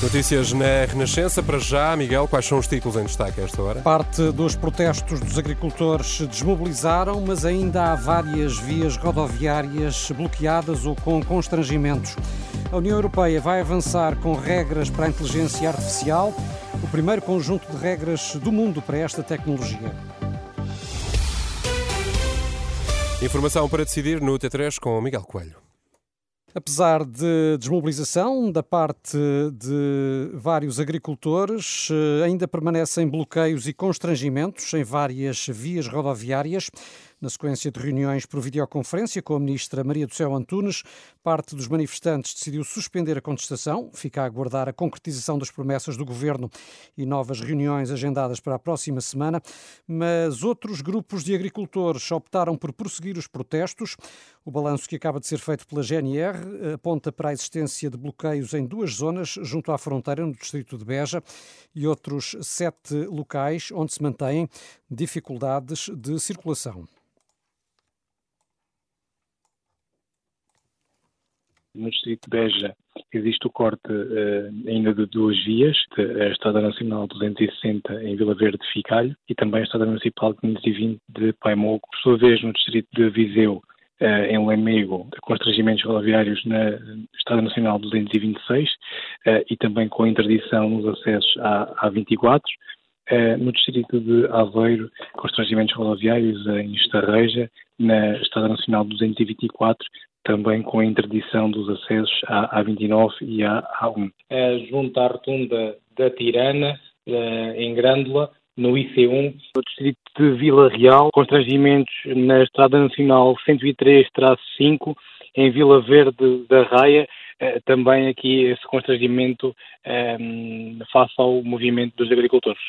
Notícias na Renascença. Para já, Miguel, quais são os títulos em destaque a esta hora? Parte dos protestos dos agricultores se desmobilizaram, mas ainda há várias vias rodoviárias bloqueadas ou com constrangimentos. A União Europeia vai avançar com regras para a inteligência artificial, o primeiro conjunto de regras do mundo para esta tecnologia. Informação para decidir no T3 com Miguel Coelho. Apesar de desmobilização da parte de vários agricultores, eh, ainda permanecem bloqueios e constrangimentos em várias vias rodoviárias. Na sequência de reuniões por videoconferência com a ministra Maria do Céu Antunes, parte dos manifestantes decidiu suspender a contestação, fica a aguardar a concretização das promessas do governo e novas reuniões agendadas para a próxima semana, mas outros grupos de agricultores optaram por prosseguir os protestos. O balanço que acaba de ser feito pela GNR aponta para a existência de bloqueios em duas zonas, junto à fronteira, no distrito de Beja, e outros sete locais onde se mantêm dificuldades de circulação. no distrito de Beja existe o corte uh, ainda de duas vias, a Estrada Nacional 260 em Vila Verde de Ficalho e também a Estrada Municipal 520 de Paimogo. Por sua vez, no distrito de Viseu, uh, em Lemego, constrangimentos rodoviários na Estrada Nacional 226 uh, eh, e também com interdição nos acessos à A24. no distrito de Aveiro, constrangimentos rodoviários em Estarreja, na Estrada Nacional 224, também com a interdição dos acessos à A29 e à A1. É, junto à rotunda da Tirana, em Grândola, no IC1. No distrito de Vila Real, constrangimentos na Estrada Nacional 103-5, em Vila Verde da Raia, é, também aqui esse constrangimento é, face ao movimento dos agricultores.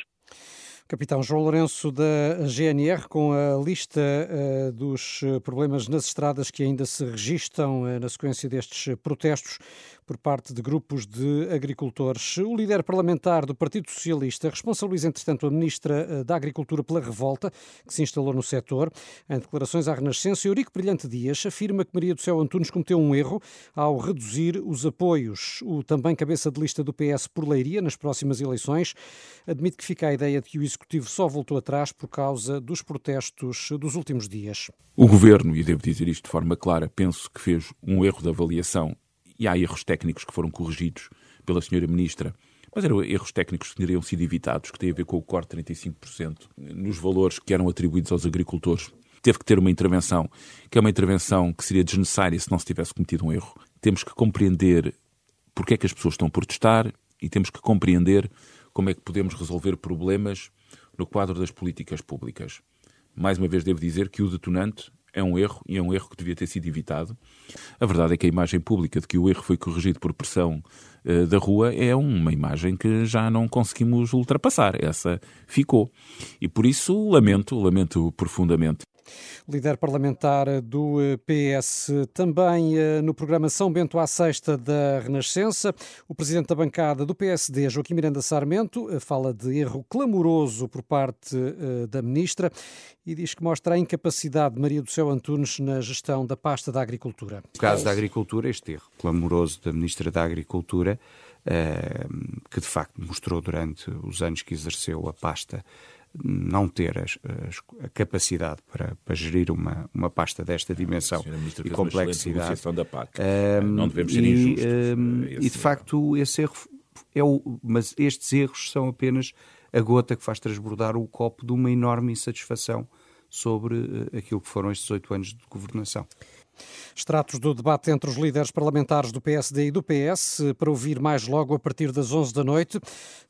Capitão João Lourenço da GNR, com a lista uh, dos problemas nas estradas que ainda se registram uh, na sequência destes protestos por parte de grupos de agricultores. O líder parlamentar do Partido Socialista responsabiliza, entretanto, a Ministra da Agricultura pela revolta que se instalou no setor. Em declarações à Renascença, Eurico Brilhante Dias afirma que Maria do Céu Antunes cometeu um erro ao reduzir os apoios. O também cabeça de lista do PS por Leiria nas próximas eleições admite que fica a ideia de que o Executivo só voltou atrás por causa dos protestos dos últimos dias. O Governo, e devo dizer isto de forma clara, penso que fez um erro de avaliação e há erros técnicos que foram corrigidos pela Senhora Ministra. Mas eram erros técnicos que teriam sido evitados, que têm a ver com o corte de 35% nos valores que eram atribuídos aos agricultores. Teve que ter uma intervenção, que é uma intervenção que seria desnecessária se não se tivesse cometido um erro. Temos que compreender porque é que as pessoas estão a protestar e temos que compreender como é que podemos resolver problemas no quadro das políticas públicas. Mais uma vez devo dizer que o detonante é um erro e é um erro que devia ter sido evitado. A verdade é que a imagem pública de que o erro foi corrigido por pressão uh, da rua é uma imagem que já não conseguimos ultrapassar. Essa ficou. E por isso lamento, lamento profundamente líder parlamentar do eh, PS, também eh, no programa São Bento à Sexta da Renascença. O presidente da bancada do PSD, Joaquim Miranda Sarmento, eh, fala de erro clamoroso por parte da ministra e diz que mostra a incapacidade de Maria do Céu Antunes na gestão da pasta da agricultura. No caso da agricultura, este erro clamoroso da ministra da Agricultura, que de facto mostrou durante os anos que exerceu a pasta não ter as, as, a capacidade para, para, gerir uma, uma pasta desta dimensão e complexidade. Da PAC. Um, não devemos ser e, injustos. Um, e de facto, esse erro é o. Mas estes erros são apenas a gota que faz transbordar o copo de uma enorme insatisfação sobre uh, aquilo que foram estes oito anos de governação. Extratos do debate entre os líderes parlamentares do PSD e do PS para ouvir mais logo a partir das 11 da noite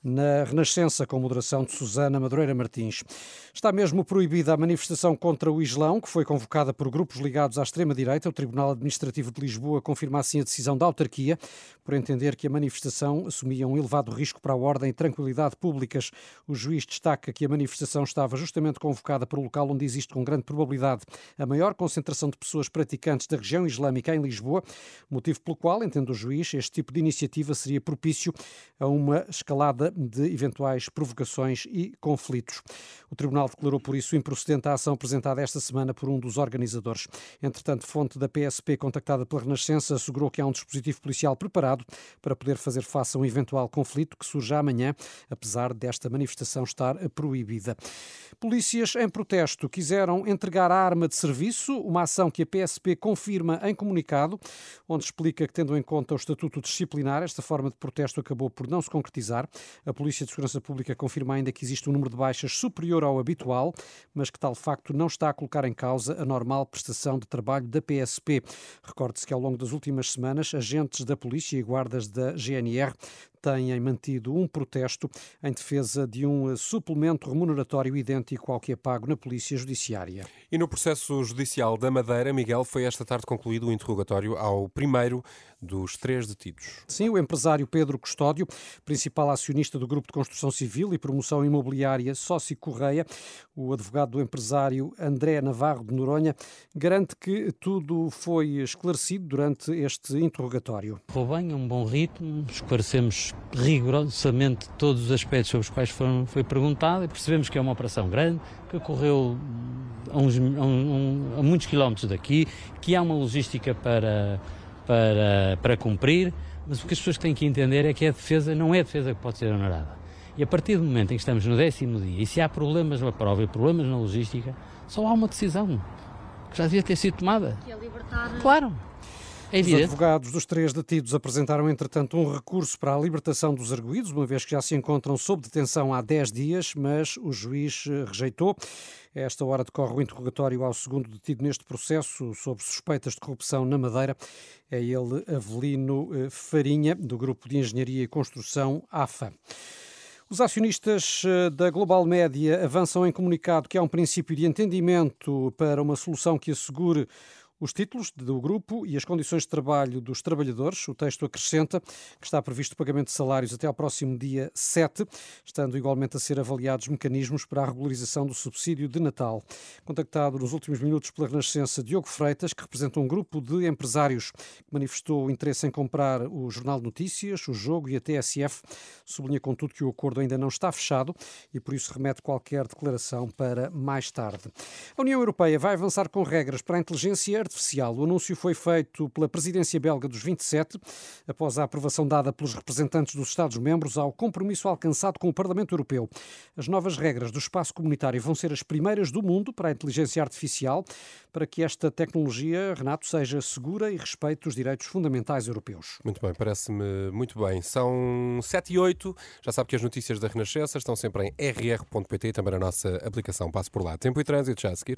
na Renascença com moderação de Susana Madureira Martins. Está mesmo proibida a manifestação contra o Islão, que foi convocada por grupos ligados à extrema-direita. O Tribunal Administrativo de Lisboa confirma assim a decisão da autarquia, por entender que a manifestação assumia um elevado risco para a ordem e tranquilidade públicas. O juiz destaca que a manifestação estava justamente convocada para o local onde existe com grande probabilidade a maior concentração de pessoas praticantes da região islâmica em Lisboa, motivo pelo qual, entende o juiz, este tipo de iniciativa seria propício a uma escalada de eventuais provocações e conflitos. O Tribunal declarou por isso improcedente a ação apresentada esta semana por um dos organizadores. Entretanto, fonte da PSP contactada pela Renascença assegurou que há um dispositivo policial preparado para poder fazer face a um eventual conflito que surja amanhã, apesar desta manifestação estar proibida. Polícias em protesto quiseram entregar a arma de serviço, uma ação que a PSP confirma em comunicado, onde explica que, tendo em conta o estatuto disciplinar, esta forma de protesto acabou por não se concretizar. A Polícia de Segurança Pública confirma ainda que existe um número de baixas superior ao habitual, mas que tal facto não está a colocar em causa a normal prestação de trabalho da PSP. Recorde-se que ao longo das últimas semanas, agentes da Polícia e guardas da GNR têm mantido um protesto em defesa de um suplemento remuneratório idêntico ao que é pago na Polícia Judiciária. E no processo judicial da Madeira, Miguel, foi esta tarde concluído o interrogatório ao primeiro dos três detidos. Sim, o empresário Pedro Custódio, principal acionista do Grupo de Construção Civil e Promoção Imobiliária Sócio Correia, o advogado do empresário André Navarro de Noronha, garante que tudo foi esclarecido durante este interrogatório. Foi bem, um bom ritmo, esclarecemos rigorosamente todos os aspectos sobre os quais foram, foi perguntado e percebemos que é uma operação grande, que ocorreu a, uns, a, um, a muitos quilómetros daqui, que há uma logística para, para, para cumprir, mas o que as pessoas têm que entender é que a defesa não é a defesa que pode ser honorada. E a partir do momento em que estamos no décimo dia, e se há problemas na prova e problemas na logística, só há uma decisão que já devia ter sido tomada. Que é libertar. Claro. É Os advogados dos três detidos apresentaram, entretanto, um recurso para a libertação dos arguídos, uma vez que já se encontram sob detenção há 10 dias, mas o juiz eh, rejeitou. A esta hora decorre o interrogatório ao segundo detido neste processo sobre suspeitas de corrupção na Madeira. É ele Avelino eh, Farinha, do Grupo de Engenharia e Construção AFA. Os acionistas eh, da Global Média avançam em comunicado que há um princípio de entendimento para uma solução que assegure os títulos do grupo e as condições de trabalho dos trabalhadores. O texto acrescenta que está previsto o pagamento de salários até ao próximo dia 7, estando igualmente a ser avaliados mecanismos para a regularização do subsídio de Natal. Contactado nos últimos minutos pela Renascença, Diogo Freitas, que representa um grupo de empresários que manifestou interesse em comprar o Jornal de Notícias, o Jogo e a TSF, sublinha contudo que o acordo ainda não está fechado e por isso remete qualquer declaração para mais tarde. A União Europeia vai avançar com regras para a inteligência artificial. O anúncio foi feito pela presidência belga dos 27, após a aprovação dada pelos representantes dos Estados-membros ao compromisso alcançado com o Parlamento Europeu. As novas regras do espaço comunitário vão ser as primeiras do mundo para a inteligência artificial, para que esta tecnologia, Renato, seja segura e respeite os direitos fundamentais europeus. Muito bem, parece-me muito bem. São 7 e 8. Já sabe que as notícias da Renascença estão sempre em rr.pt e também na nossa aplicação. Passo por lá. Tempo e trânsito já a seguir.